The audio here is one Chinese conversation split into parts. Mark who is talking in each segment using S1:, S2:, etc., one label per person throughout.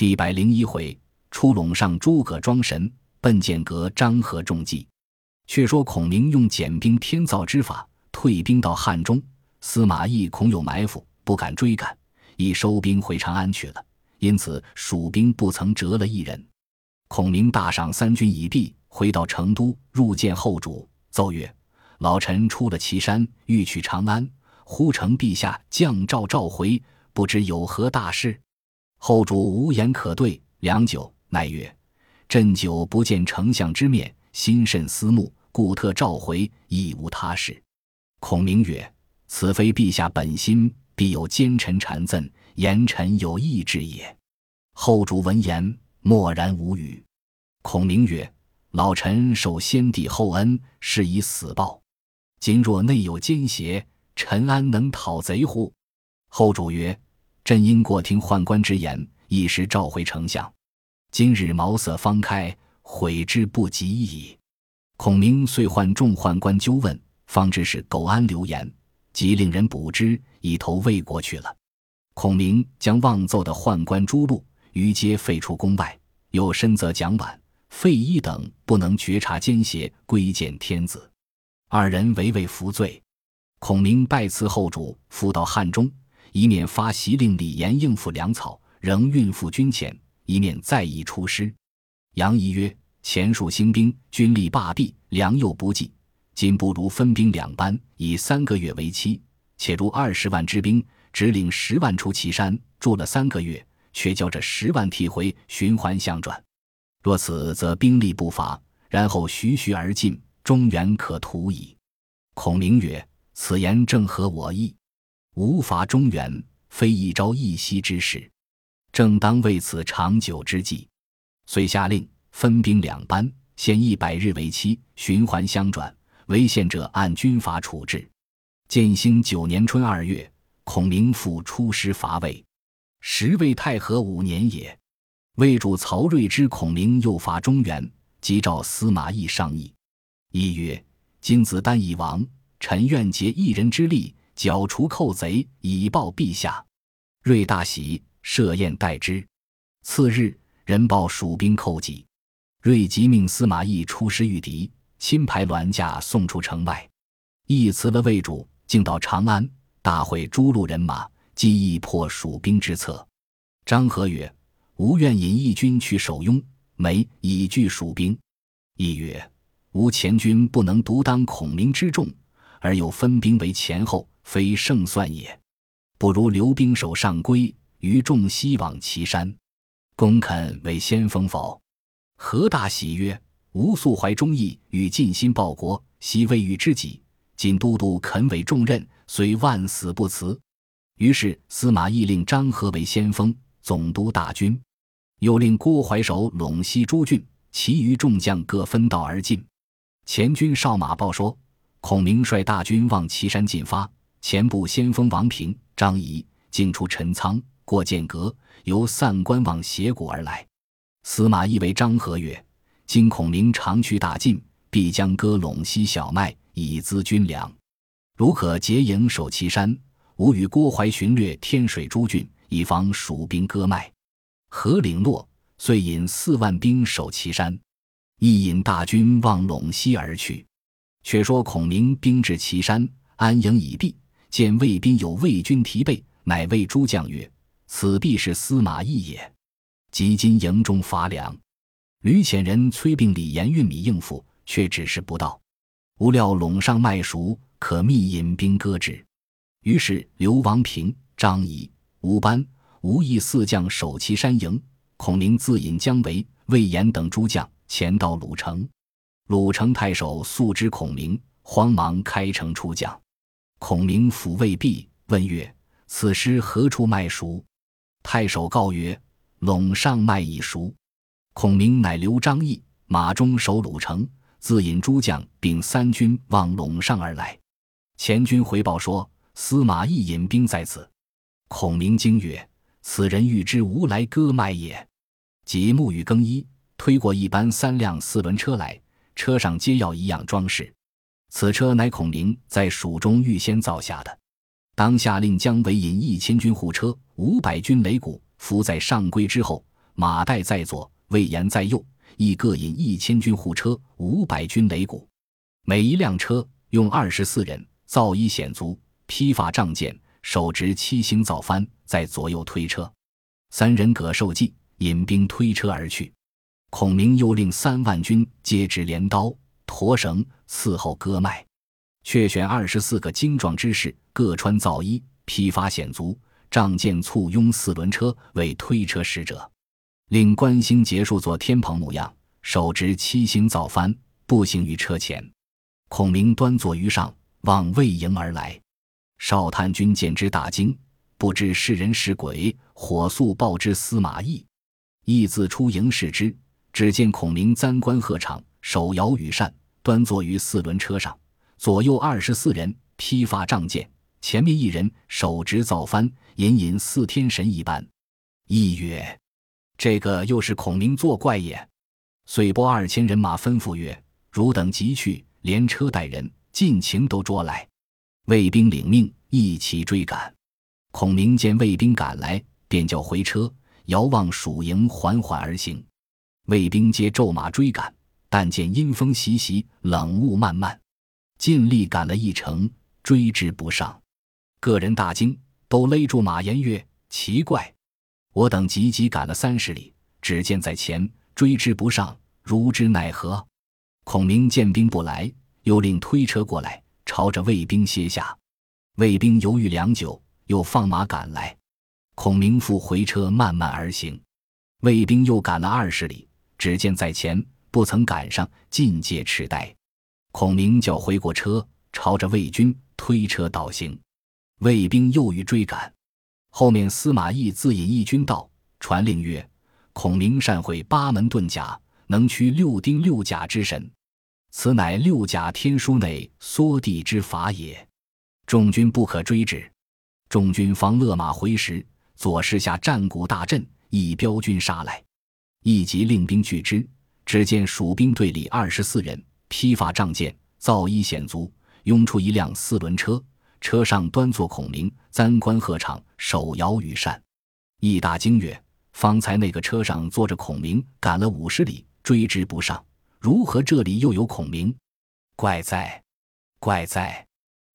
S1: 第百零一回，出陇上诸葛庄神，奔剑阁张合中计。却说孔明用减兵天造之法，退兵到汉中。司马懿恐有埋伏，不敢追赶，已收兵回长安去了。因此蜀兵不曾折了一人。孔明大赏三军已毕，回到成都，入见后主，奏曰：“老臣出了岐山，欲取长安，忽承陛下降诏召回，不知有何大事。”后主无言可对，良久，乃曰：“朕久不见丞相之面，心甚思慕，故特召回，亦无他事。”孔明曰：“此非陛下本心，必有奸臣谗赠，言臣有意志也。”后主闻言，默然无语。孔明曰：“老臣受先帝厚恩，是以死报。今若内有奸邪，臣安能讨贼乎？”后主曰：朕因过听宦官之言，一时召回丞相。今日茅塞方开，悔之不及矣。孔明遂唤众宦官纠问，方知是苟安流言，即令人捕之，以投魏国去了。孔明将妄奏的宦官诛戮，于皆废出宫外，又深责蒋琬、费祎等不能觉察奸邪，归见天子。二人唯唯服罪。孔明拜辞后主，复到汉中。一面发檄令李严应付粮草，仍运付军钱；一面再议出师。杨仪曰：“前数兴兵，军力罢弊，粮又不济，今不如分兵两班，以三个月为期。且如二十万之兵，只领十万出祁山，住了三个月，却叫这十万替回，循环相转。若此，则兵力不乏，然后徐徐而进，中原可图矣。”孔明曰：“此言正合我意。”无伐中原，非一朝一夕之事，正当为此长久之计。遂下令分兵两班，限一百日为期，循环相转。违宪者按军法处置。建兴九年春二月，孔明复出师伐魏，时魏太和五年也。魏主曹睿知孔明又伐中原，即召司马懿商议。懿曰：“今子丹已亡，臣愿竭一人之力。”剿除寇贼，以报陛下。睿大喜，设宴待之。次日，人报蜀兵寇急，睿即命司马懿出师御敌，亲排銮驾送出城外。懿辞了魏主，径到长安，大会诸路人马，计议破蜀兵之策。张合曰：“吾愿引义军去守雍、眉，以拒蜀兵。”懿曰：“吾前军不能独当孔明之众，而又分兵为前后。”非胜算也，不如留兵守上邽，余众西往岐山。公肯为先锋否？何大喜曰：“吾素怀忠义，与尽心报国，惜未遇知己。今都督肯委重任，虽万死不辞。”于是司马懿令张合为先锋，总督大军，又令郭淮守陇西诸郡，其余众将各分道而进。前军哨马报说，孔明率大军往岐山进发。前部先锋王平、张仪进出陈仓，过剑阁，由散关往斜谷而来。司马懿为张合曰：“今孔明长驱大进，必将割陇西小麦，以资军粮。如可结营守岐山，吾与郭淮巡略天水诸郡，以防蜀兵割麦。”何领诺，遂引四万兵守岐山，亦引大军望陇西而去。却说孔明兵至岐山，安营已毕。见魏兵有魏军提备，乃谓诸将曰：“此必是司马懿也。”即今营中乏粮，吕浅人催病李严运米应付，却指示不到。无料陇上麦熟，可密引兵割之。于是刘王平、张仪、吴班、吴懿四将守其山营，孔明自引姜维、魏延等诸将前到鲁城。鲁城太守素知孔明，慌忙开城出将。孔明抚慰毕，问曰：“此诗何处卖熟？”太守告曰：“陇上卖已熟。”孔明乃留张翼马中守鲁城，自引诸将并三军望陇上而来。前军回报说：“司马懿引兵在此。”孔明惊曰：“此人欲知吾来割麦也。”即沐浴更衣，推过一班三辆四轮车来，车上皆要一样装饰。此车乃孔明在蜀中预先造下的，当下令姜维引一千军护车、五百军擂鼓伏在上邽之后，马岱在左，魏延在右，亦各引一千军护车，五百军擂鼓。每一辆车用二十四人，造衣显足，披发仗剑，手执七星造幡，在左右推车。三人葛受计，引兵推车而去。孔明又令三万军皆执镰刀、驼绳伺候割脉，却选二十四个精壮之士，各穿皂衣，披发显足，仗剑簇拥四轮车为推车使者。令关兴结束做天蓬模样，手执七星造幡，步行于车前。孔明端坐于上，望魏营而来。少探军见之大惊，不知是人是鬼，火速报之司马懿。懿自出营视之。只见孔明簪冠鹤氅，手摇羽扇，端坐于四轮车上，左右二十四人披发仗剑，前面一人手执造幡，隐隐似天神一般。意曰：“这个又是孔明作怪也。”遂拨二千人马，吩咐曰：“汝等急去，连车带人，尽情都捉来。”卫兵领命，一齐追赶。孔明见卫兵赶来，便叫回车，遥望蜀营，缓缓而行。卫兵皆骤马追赶，但见阴风习习，冷雾漫漫，尽力赶了一程，追之不上。个人大惊，都勒住马言曰：“奇怪，我等急急赶了三十里，只见在前，追之不上，如之奈何？”孔明见兵不来，又令推车过来，朝着卫兵歇下。卫兵犹豫良久，又放马赶来。孔明复回车，慢慢而行。卫兵又赶了二十里。只见在前不曾赶上，尽皆痴呆。孔明叫回过车，朝着魏军推车倒行。魏兵又欲追赶，后面司马懿自引一军到，传令曰：“孔明善会八门遁甲，能驱六丁六甲之神，此乃六甲天书内缩地之法也。众军不可追之。”众军方勒马回时，左势下战鼓大震，一彪军杀来。一即令兵拒之，只见蜀兵队里二十四人，披发仗剑，造衣显足，拥出一辆四轮车，车上端坐孔明，簪冠鹤氅，手摇羽扇。一大惊曰：“方才那个车上坐着孔明，赶了五十里，追之不上，如何这里又有孔明？怪哉，怪哉！”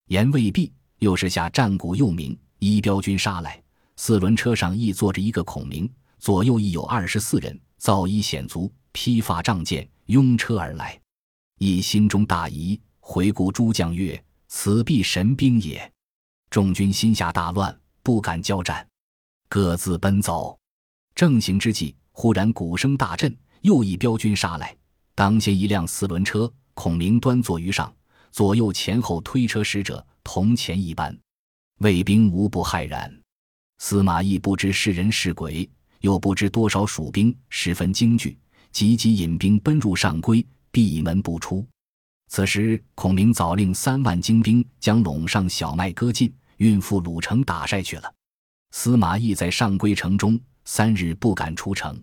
S1: 言未毕，又是下战鼓又鸣，一彪军杀来，四轮车上亦坐着一个孔明，左右亦有二十四人。造衣显足，披发仗剑，拥车而来。一心中大疑，回顾诸将曰：“此必神兵也。”众军心下大乱，不敢交战，各自奔走。正行之际，忽然鼓声大震，又一彪军杀来。当先一辆四轮车，孔明端坐于上，左右前后推车使者同前一般，卫兵无不骇然。司马懿不知是人是鬼。又不知多少蜀兵，十分惊惧，急急引兵奔入上邽，闭门不出。此时，孔明早令三万精兵将陇上小麦割尽，运赴鲁城打晒去了。司马懿在上邽城中三日不敢出城，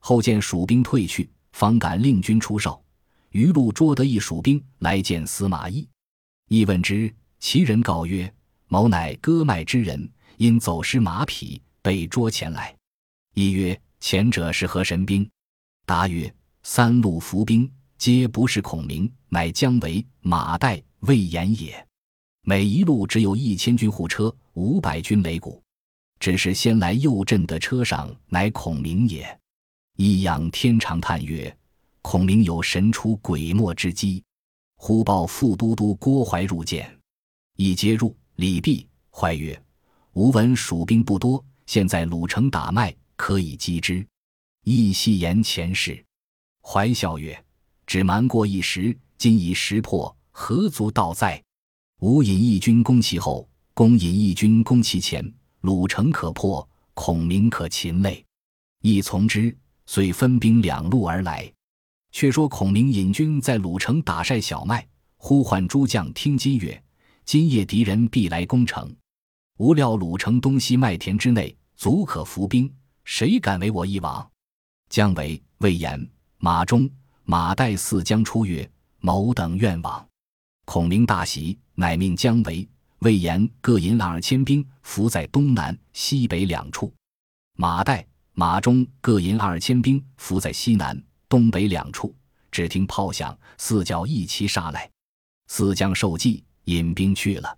S1: 后见蜀兵退去，方敢令军出哨。余路捉得一蜀兵来见司马懿，懿问之，其人告曰：“某乃割麦之人，因走失马匹，被捉前来。”一曰：“前者是何神兵？”答曰：“三路伏兵，皆不是孔明，乃姜维、马岱、魏延也。每一路只有一千军护车，五百军擂鼓。只是先来右阵的车上，乃孔明也。”益仰天长叹曰：“孔明有神出鬼没之机。”忽报副都督郭淮入见，一接入，李毕，怀曰：“吾闻蜀兵不多，现在鲁城打麦。”可以击之。亦细言前事。怀笑曰：“只瞒过一时，今已识破，何足道哉？吾引义军攻其后，公引义军攻其前，鲁城可破，孔明可擒累。”亦从之，遂分兵两路而来。却说孔明引军在鲁城打晒小麦，呼唤诸将听金曰：“今夜敌人必来攻城。”无料鲁城东西麦田之内，足可伏兵。谁敢为我一往？姜维、魏延、马忠、马岱四将出曰：“某等愿往。”孔明大喜，乃命姜维、魏延各引二千兵，伏在东南、西北两处。马岱、马忠各引二千兵伏在西南、东北两处。只听炮响，四角一齐杀来。四将受计，引兵去了。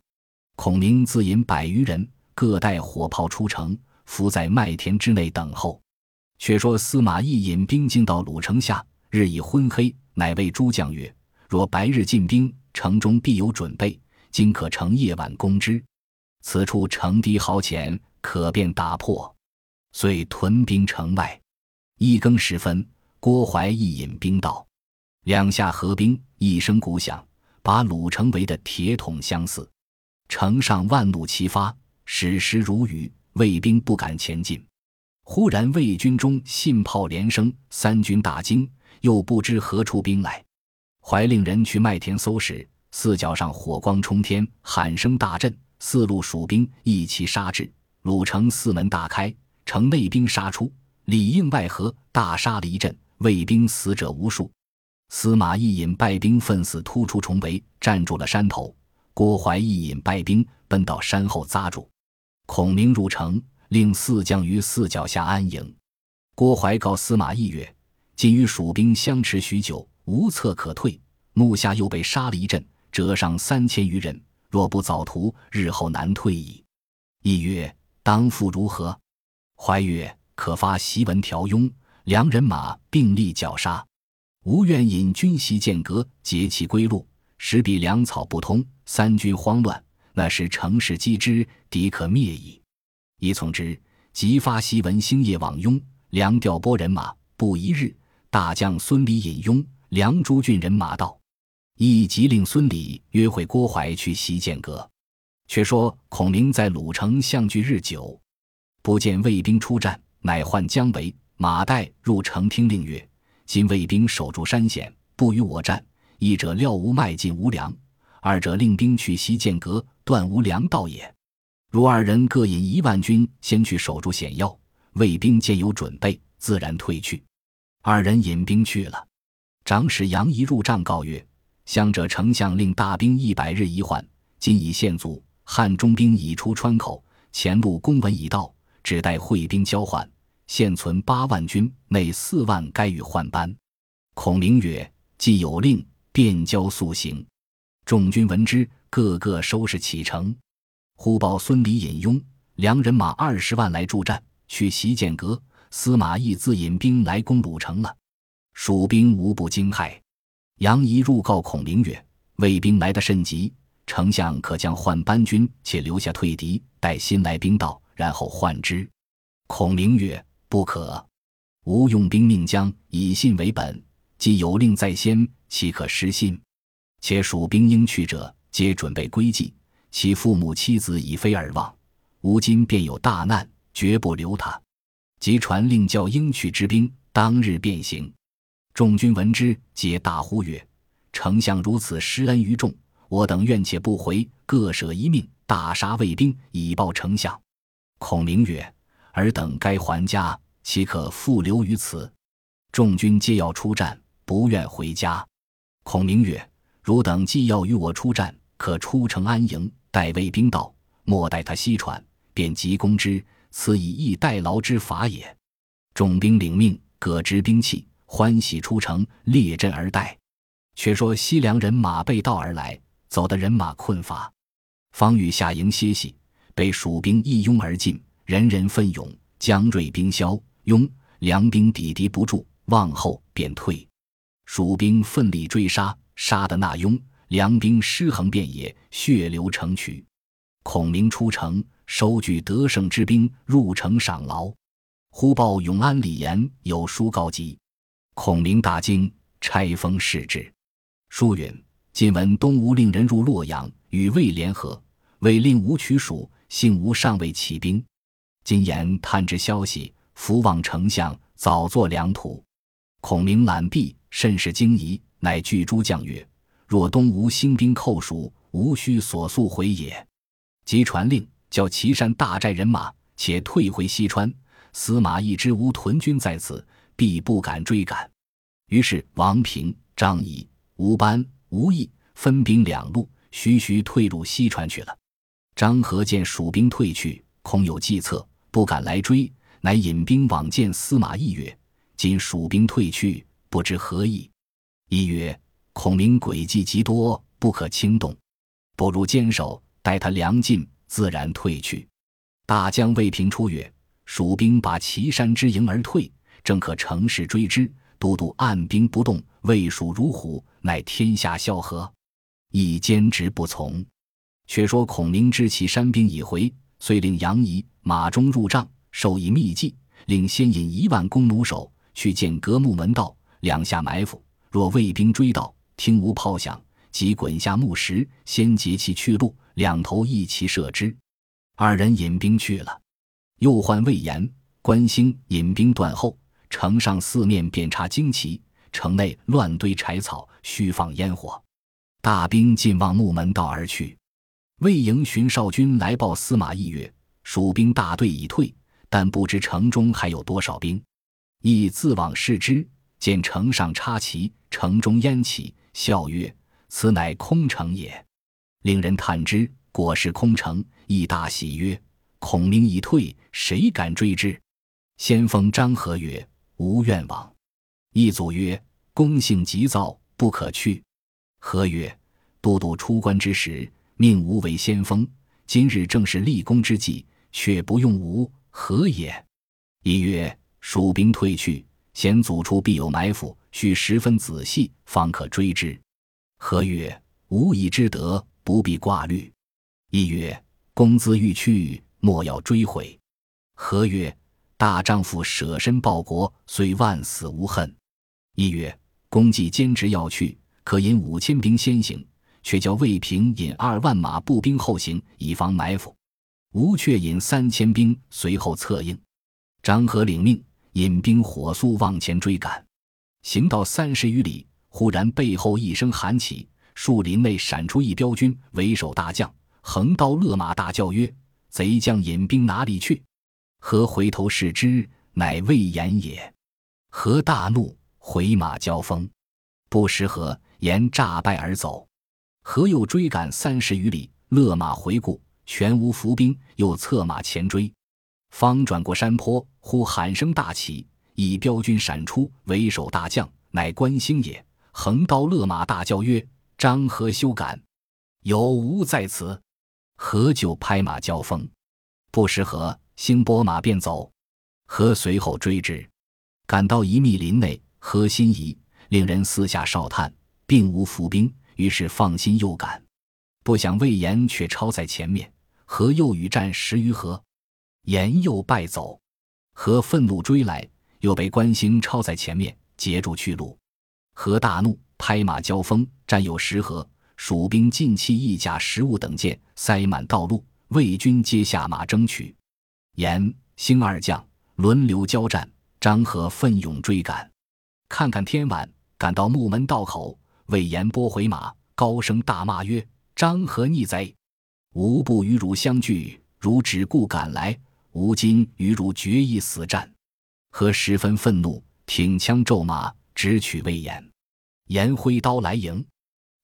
S1: 孔明自引百余人，各带火炮出城，伏在麦田之内等候。却说司马懿引兵进到鲁城下，日已昏黑，乃谓诸将曰：“若白日进兵，城中必有准备，今可乘夜晚攻之。此处城堤壕浅，可便打破。”遂屯兵城外。一更时分，郭淮亦引兵到。两下合兵，一声鼓响，把鲁城围得铁桶相似。城上万弩齐发，矢石如雨，魏兵不敢前进。忽然魏军中信炮连声，三军大惊，又不知何处兵来。怀令人去麦田搜时，四角上火光冲天，喊声大震，四路蜀兵一齐杀至，鲁城四门大开，城内兵杀出，里应外合，大杀了一阵，魏兵死者无数。司马懿引败兵奋死突出重围，站住了山头。郭淮亦引败兵奔到山后扎住。孔明入城，令四将于四脚下安营。郭淮告司马懿曰：“今与蜀兵相持许久，无策可退。目下又被杀了一阵，折伤三千余人。若不早图，日后难退矣。”懿曰：“当复如何？”怀曰：“可发檄文条拥，良人马并力绞杀。”吾愿引军袭剑阁，截其归路，使彼粮草不通，三军慌乱。那时乘势击之，敌可灭矣。一从之，即发檄文，星夜往雍梁调拨人马。不一日，大将孙礼引雍梁诸郡人马到，亦即令孙礼约会郭淮去袭剑阁。却说孔明在鲁城相聚日久，不见魏兵出战，乃唤姜维、马岱入城听令曰。今魏兵守住山险，不与我战。一者料吾迈进无粮，二者令兵去袭剑阁，断无粮道也。如二人各引一万军，先去守住险要，魏兵见有准备，自然退去。二人引兵去了。长史杨仪入帐告曰：“相者丞相令大兵一百日一换，今已现足。汉中兵已出川口，前路公文已到，只待会兵交换。”现存八万军，内四万该与换班。孔明曰：“既有令，便交速行。”众军闻之，个个收拾启程。忽报孙礼引雍梁人马二十万来助战，去袭剑阁。司马懿自引兵来攻鲁城了。蜀兵无不惊骇。杨仪入告孔明曰：“魏兵来得甚急，丞相可将换班军且留下退敌，待新来兵到，然后换之。”孔明曰：不可，吾用兵命将，以信为本。既有令在先，岂可失信？且蜀兵应去者，皆准备归计，其父母妻子已非尔望。吾今便有大难，绝不留他。即传令叫应去之兵，当日便行。众军闻之，皆大呼曰：“丞相如此施恩于众，我等愿且不回，各舍一命，大杀魏兵，以报丞相。”孔明曰：“尔等该还家。”岂可复留于此？众军皆要出战，不愿回家。孔明曰：“汝等既要与我出战，可出城安营，待魏兵到，莫待他西喘，便急攻之。此以逸待劳之法也。”众兵领命，各执兵器，欢喜出城，列阵而待。却说西凉人马背道而来，走的人马困乏，方欲下营歇息，被蜀兵一拥而进，人人奋勇，将锐兵消。拥梁兵抵敌不住，望后便退。蜀兵奋力追杀，杀得那雍梁兵尸横遍野，血流成渠。孔明出城，收聚得胜之兵，入城赏劳。忽报永安李严有书告急。孔明大惊，拆封视之。书云：“今闻东吴令人入洛阳，与魏联合，为令吴取蜀，幸吴尚未起兵。今言探知消息。”福望丞相早作良图。孔明览毕，甚是惊疑，乃具诸将曰：“若东吴兴兵寇蜀，无需所速回也。”即传令，叫岐山大寨人马且退回西川。司马懿知吴屯军在此，必不敢追赶。于是王平、张仪、吴班、吴懿分兵两路，徐徐退入西川去了。张合见蜀兵退去，恐有计策，不敢来追。乃引兵往见司马懿曰：“今蜀兵退去，不知何意。”懿曰：“孔明诡计极多，不可轻动，不如坚守，待他粮尽，自然退去。”大将魏平出曰：“蜀兵把岐山之营而退，正可乘势追之。都督按兵不动，魏蜀如虎，乃天下笑何？”亦坚持不从。却说孔明知其山兵已回，遂令杨仪、马忠入帐，授以秘计，令先引一万弓弩手去见隔木门道，两下埋伏。若魏兵追到，听无炮响，即滚下木石，先截其去路，两头一齐射之。二人引兵去了。又唤魏延、关兴引兵断后，城上四面遍插旌旗，城内乱堆柴草，虚放烟火。大兵尽望木门道而去。魏营寻少军来报司马懿曰：“蜀兵大队已退，但不知城中还有多少兵。”懿自往视之，见城上插旗，城中烟起，笑曰：“此乃空城也。”令人探之，果是空城。亦大喜曰：“孔明已退，谁敢追之？”先锋张合曰：“无愿往。”一祖曰：“公性急躁，不可去。”合曰：“都督出关之时。”命吾为先锋，今日正是立功之际，却不用吾，何也？一曰：蜀兵退去，险阻处必有埋伏，须十分仔细，方可追之。何曰：吾已知得，不必挂虑。一曰：公子欲去，莫要追悔。何曰：大丈夫舍身报国，虽万死无恨。一曰：公既坚持要去，可引五千兵先行。却叫魏平引二万马步兵后行，以防埋伏。吴却引三千兵随后策应。张合领命，引兵火速往前追赶。行到三十余里，忽然背后一声喊起，树林内闪出一彪军，为首大将，横刀勒马，大叫曰：“贼将引兵哪里去？”何回头视之，乃魏延也。何大怒，回马交锋，不识何，延诈败而走。何又追赶三十余里，勒马回顾，全无伏兵，又策马前追。方转过山坡，忽喊声大起，一彪军闪出，为首大将乃关兴也，横刀勒马，大叫曰：“张合休赶，有吾在此！”何就拍马交锋，不识合，兴拨马便走。何随后追之，赶到一密林内，何心疑，令人四下哨探，并无伏兵。于是放心又赶，不想魏延却超在前面，何又与战十余合，延又败走。何愤怒追来，又被关兴超在前面截住去路。何大怒，拍马交锋，战有十合，蜀兵尽弃一甲、食物等件，塞满道路，魏军皆下马争取。延、兴二将轮流交战，张合奋勇追赶。看看天晚，赶到木门道口。魏延拨回马，高声大骂曰：“张合逆贼！吾不与汝相聚，汝只顾赶来。吾今与汝决一死战。”何十分愤怒，挺枪骤马，直取魏延。延挥刀来迎，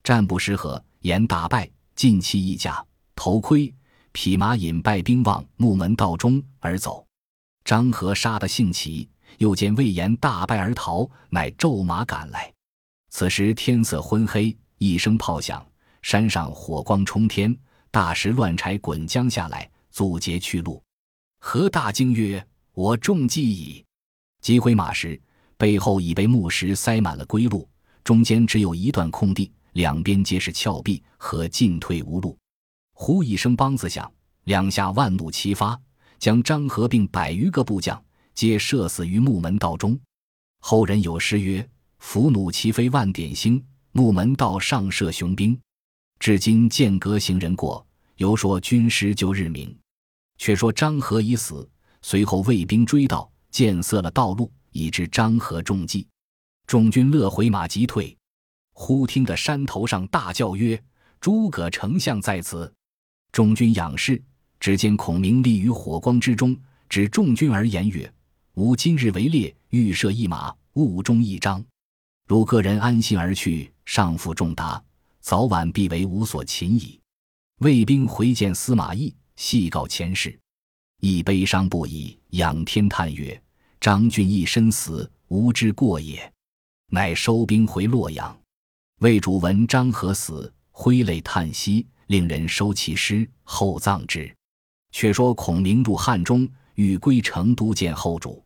S1: 战不失和，延大败，尽弃一甲、头盔、匹马，引败兵往木门道中而走。张合杀得兴起，又见魏延大败而逃，乃骤马赶来。此时天色昏黑，一声炮响，山上火光冲天，大石乱柴滚将下来，阻截去路。何大惊曰：“我中计矣！”击回马时，背后已被木石塞满了归路，中间只有一段空地，两边皆是峭壁，和进退无路。呼一声梆子响，两下万弩齐发，将张合并百余个部将皆射死于木门道中。后人有诗曰。伏弩齐飞万点星，木门道上射雄兵。至今剑阁行人过，犹说军师救日明。却说张合已死，随后魏兵追到，见色了道路，以致张合中计。众军乐回马急退，忽听得山头上大叫曰：“诸葛丞相在此！”众军仰视，只见孔明立于火光之中，指众军而言曰：“吾今日围猎，欲射一马，误中一张。”如个人安心而去，上负重达，早晚必为吾所擒矣。魏兵回见司马懿，细告前事。亦悲伤不已，仰天叹曰：“张俊一身死，无之过也。”乃收兵回洛阳。魏主闻张合死，挥泪叹息，令人收其尸，后葬之。却说孔明入汉中，欲归成都见后主。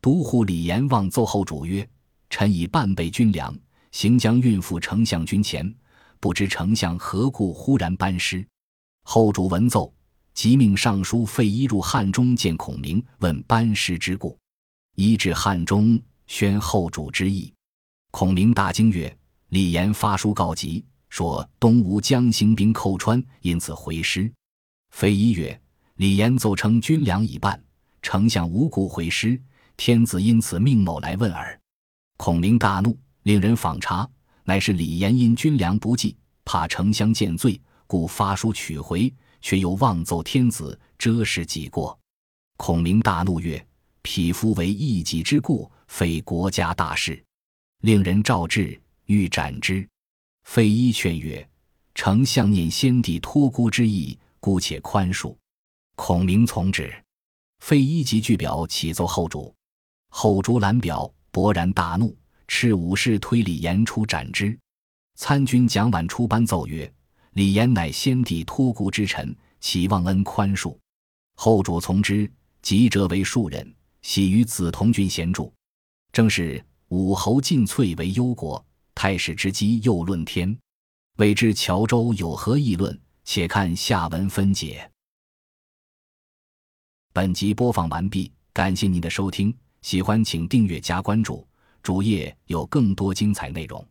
S1: 都护李严望奏后主曰：“臣以半备军粮，行将运赴丞相军前，不知丞相何故忽然班师？”后主闻奏。即命尚书费祎入汉中见孔明，问班师之故。祎至汉中，宣后主之意。孔明大惊曰：“李严发书告急，说东吴将兴兵寇川，因此回师。”费祎曰：“李严奏称军粮已半，丞相无故回师，天子因此命某来问耳。”孔明大怒，令人访查，乃是李严因军粮不济，怕丞相见罪，故发书取回。却又妄奏天子，遮事己过。孔明大怒曰：“匹夫为一己之故，非国家大事，令人召至，欲斩之。”费祎劝曰：“丞相念先帝托孤之意，姑且宽恕。”孔明从旨。费祎即具表启奏后主，后主览表，勃然大怒，斥武士推李严出斩之。参军蒋琬出班奏曰。李严乃先帝托孤之臣，岂忘恩宽恕？后主从之，即折为庶人，喜于梓潼郡闲住。正是武侯尽瘁为忧国，太史之基又论天。未知谯周有何议论？且看下文分解。本集播放完毕，感谢您的收听，喜欢请订阅加关注，主页有更多精彩内容。